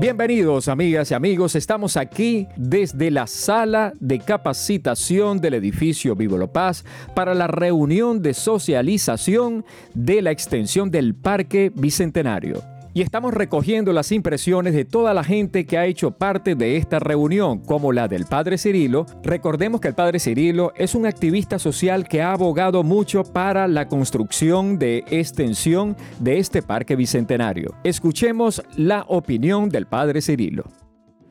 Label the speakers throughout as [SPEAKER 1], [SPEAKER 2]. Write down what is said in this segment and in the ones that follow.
[SPEAKER 1] Bienvenidos amigas y amigos, estamos aquí desde la sala de capacitación del edificio Vivo Paz para la reunión de socialización de la extensión del Parque Bicentenario y estamos recogiendo las impresiones de toda la gente que ha hecho parte de esta reunión, como la del Padre Cirilo. Recordemos que el Padre Cirilo es un activista social que ha abogado mucho para la construcción de extensión de este parque bicentenario. Escuchemos la opinión del Padre Cirilo.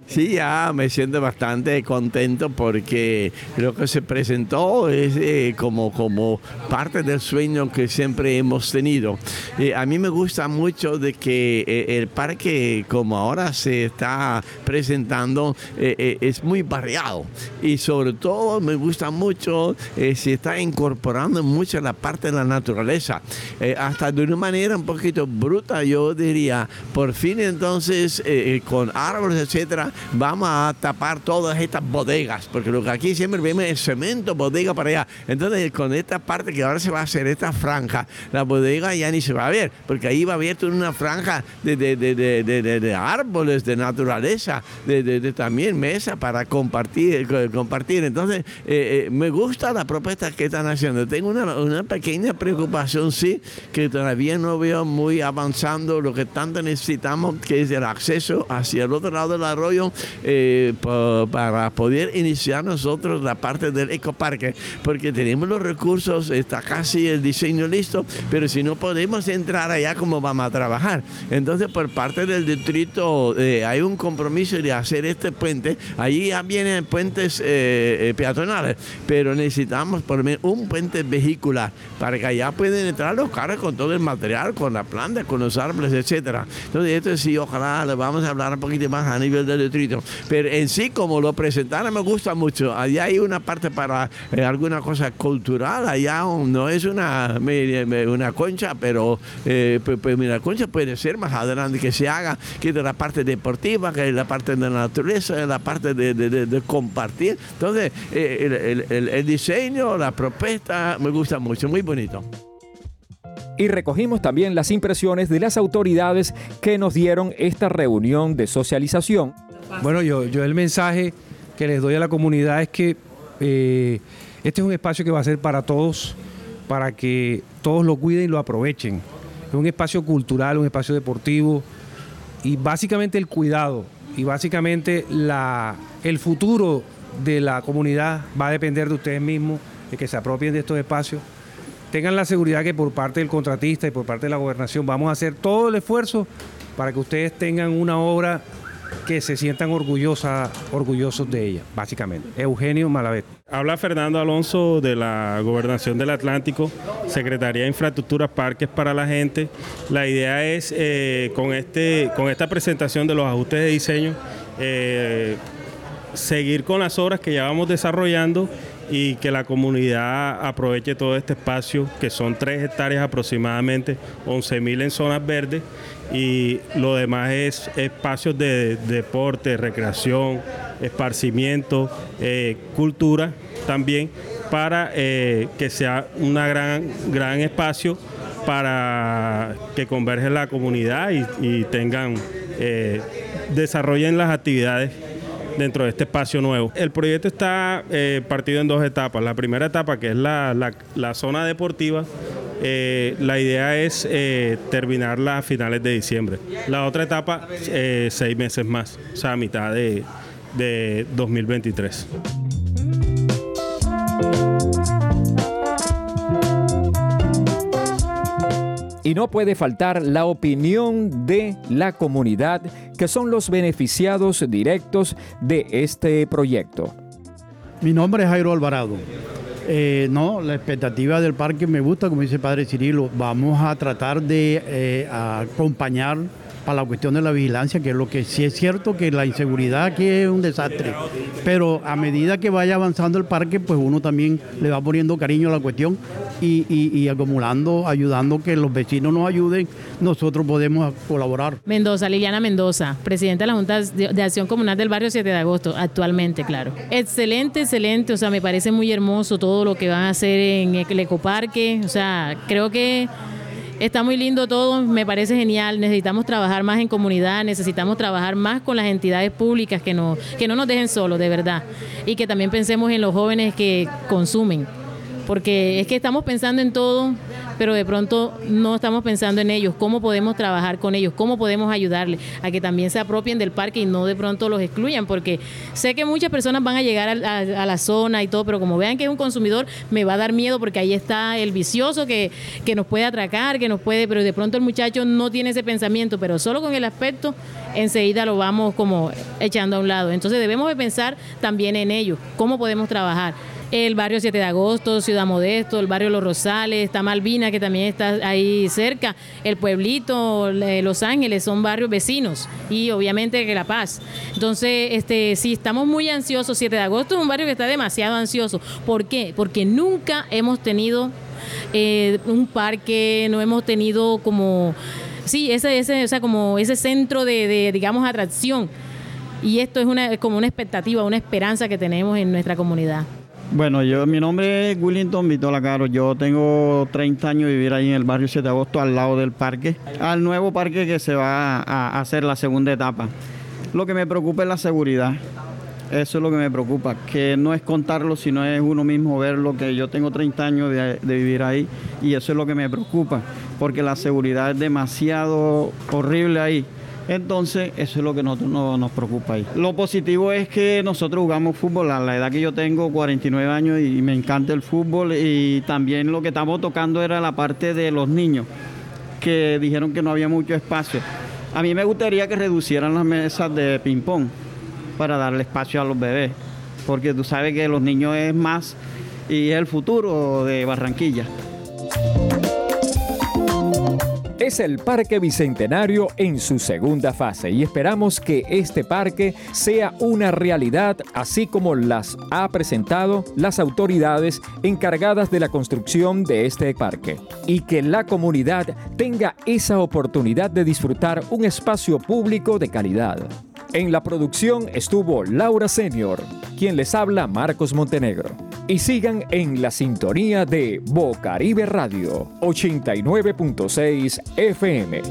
[SPEAKER 2] Sí, ya me siento bastante contento porque lo que se presentó es eh, como, como parte del sueño que siempre hemos tenido. Eh, a mí me gusta mucho de que eh, el parque como ahora se está presentando es muy variado y sobre todo me gusta mucho se está incorporando mucho la parte de la naturaleza. hasta de una manera un poquito bruta yo diría, por fin entonces con árboles, etcétera, vamos a tapar todas estas bodegas, porque lo que aquí siempre vemos es cemento, bodega para allá. Entonces, con esta parte que ahora se va a hacer, esta franja, la bodega ya ni se va a ver, porque ahí va a haber una franja de, de, de, de árboles, de naturaleza, de, también mesa para compartir. compartir. Entonces, eh, eh, me gusta la propuesta que están haciendo. Tengo una, una pequeña preocupación, sí, que todavía no veo muy avanzando lo que tanto necesitamos, que es el acceso hacia el otro lado del arroyo eh, para poder iniciar nosotros la parte del ecoparque, porque tenemos los recursos, está casi el diseño listo, pero si no podemos entrar allá, ¿cómo vamos a trabajar? Entonces, por parte del distrito eh, hay un compromiso de hacer este puente. Allí ya vienen puentes eh, peatonales, pero necesitamos por lo menos un puente vehicular para que allá pueden entrar los carros con todo el material, con la planta, con los árboles, etcétera. Entonces, esto sí, ojalá le vamos a hablar un poquito más a nivel del pero en sí, como lo presentaron, me gusta mucho. Allá hay una parte para eh, alguna cosa cultural. Allá no es una, una concha, pero eh, pues, pues, mira, concha puede ser más adelante que se haga, que de la parte deportiva, que es la parte de la naturaleza, la parte de, compartir. Entonces, eh, el diseño, la propuesta, me gusta mucho, muy bonito
[SPEAKER 1] y recogimos también las impresiones de las autoridades que nos dieron esta reunión de socialización.
[SPEAKER 3] Bueno, yo, el mensaje que les doy a la comunidad es que eh, este es un espacio que va a ser para todos, para que todos lo cuiden y lo aprovechen. Es un espacio cultural, un espacio deportivo y básicamente el cuidado y básicamente la, el futuro de la comunidad va a depender de ustedes mismos, de que se apropien de estos espacios tengan la seguridad que por parte del contratista y por parte de la gobernación vamos a hacer todo el esfuerzo para que ustedes tengan una obra que se sientan orgullosa, orgullosos de ella, básicamente. Eugenio Malavet.
[SPEAKER 4] Habla Fernando Alonso de la Gobernación del Atlántico, Secretaría de Infraestructuras, Parques para la Gente. La idea es, eh, con, este, con esta presentación de los ajustes de diseño, eh, seguir con las obras que ya vamos desarrollando y que la comunidad aproveche todo este espacio, que son tres hectáreas aproximadamente, 11.000 en zonas verdes y lo demás es espacios de, deporte, recreación, esparcimiento, eh, cultura también, para eh, que sea un gran, gran espacio para que converge la comunidad y, tengan, eh, desarrollen las actividades dentro de este espacio nuevo. El proyecto está partido en dos etapas. La primera etapa, que es la, zona deportiva, eh, la idea es eh, terminarla a finales de diciembre. La otra etapa, seis meses más, o sea, a mitad de, de 2023.
[SPEAKER 1] Y no puede faltar la opinión de la comunidad, que son los beneficiados directos de este proyecto.
[SPEAKER 5] Mi nombre es Jairo Alvarado. Eh, no, la expectativa del parque me gusta, como dice el padre Cirilo. Vamos a tratar de eh, acompañar para la cuestión de la vigilancia, que es lo que sí es cierto que la inseguridad aquí es un desastre, pero a medida que vaya avanzando el parque, pues uno también le va poniendo cariño a la cuestión y, acumulando, ayudando que los vecinos nos ayuden, nosotros podemos colaborar.
[SPEAKER 6] Mendoza, Liliana Mendoza, presidenta de la Junta de Acción Comunal del Barrio 7 de Agosto, actualmente, claro. Excelente, excelente, o sea, me parece muy hermoso todo lo que van a hacer en el ecoparque, o sea, creo que está muy lindo todo, me parece genial. Necesitamos trabajar más en comunidad, necesitamos trabajar más con las entidades públicas que no, que no nos dejen solos, de verdad. Y que también pensemos en los jóvenes que consumen porque es que estamos pensando en todo, pero de pronto no estamos pensando en ellos, cómo podemos trabajar con ellos, cómo podemos ayudarles a que también se apropien del parque y no de pronto los excluyan, porque sé que muchas personas van a llegar a, la zona y todo, pero como vean que es un consumidor, me va a dar miedo porque ahí está el vicioso que, que nos puede atracar, que nos puede, pero de pronto el muchacho no tiene ese pensamiento, pero solo con el aspecto enseguida lo vamos como echando a un lado. Entonces debemos de pensar también en ellos, cómo podemos trabajar el barrio 7 de agosto, Ciudad Modesto, el barrio Los Rosales, está Malvina que también está ahí cerca, el pueblito, Los Ángeles, son barrios vecinos y obviamente que La Paz. Entonces, este, sí, estamos muy ansiosos, 7 de agosto es un barrio que está demasiado ansioso. ¿Por qué? Porque nunca hemos tenido eh, un parque, no hemos tenido como, sí, ese, ese, o sea, como ese centro de, de digamos, atracción. Y esto es una, como una expectativa, una esperanza que tenemos en nuestra comunidad.
[SPEAKER 7] Bueno, yo, mi nombre es Willington Vitola Caro. Yo tengo 30 años de vivir ahí en el barrio 7 de agosto, al lado del parque, al nuevo parque que se va a hacer la segunda etapa. Lo que me preocupa es la seguridad. Eso es lo que me preocupa, que no es contarlo, sino es uno mismo verlo, que yo tengo 30 años de, de vivir ahí y eso es lo que me preocupa, porque la seguridad es demasiado horrible ahí. Entonces, eso es lo que nosotros nos preocupa ahí. Lo positivo es que nosotros jugamos fútbol a la edad que yo tengo, 49 años, y me encanta el fútbol. Y también lo que estamos tocando era la parte de los niños, que dijeron que no había mucho espacio. A mí me gustaría que reducieran las mesas de ping-pong para darle espacio a los bebés, porque tú sabes que los niños es más y es el futuro de Barranquilla
[SPEAKER 1] es el Parque Bicentenario en su segunda fase y esperamos que este parque sea una realidad así como las ha presentado las autoridades encargadas de la construcción de este parque y que la comunidad tenga esa oportunidad de disfrutar un espacio público de calidad. En la producción estuvo Laura Senior, quien les habla Marcos Montenegro. Y sigan en la sintonía de Bocaribe Radio 89.6 FM.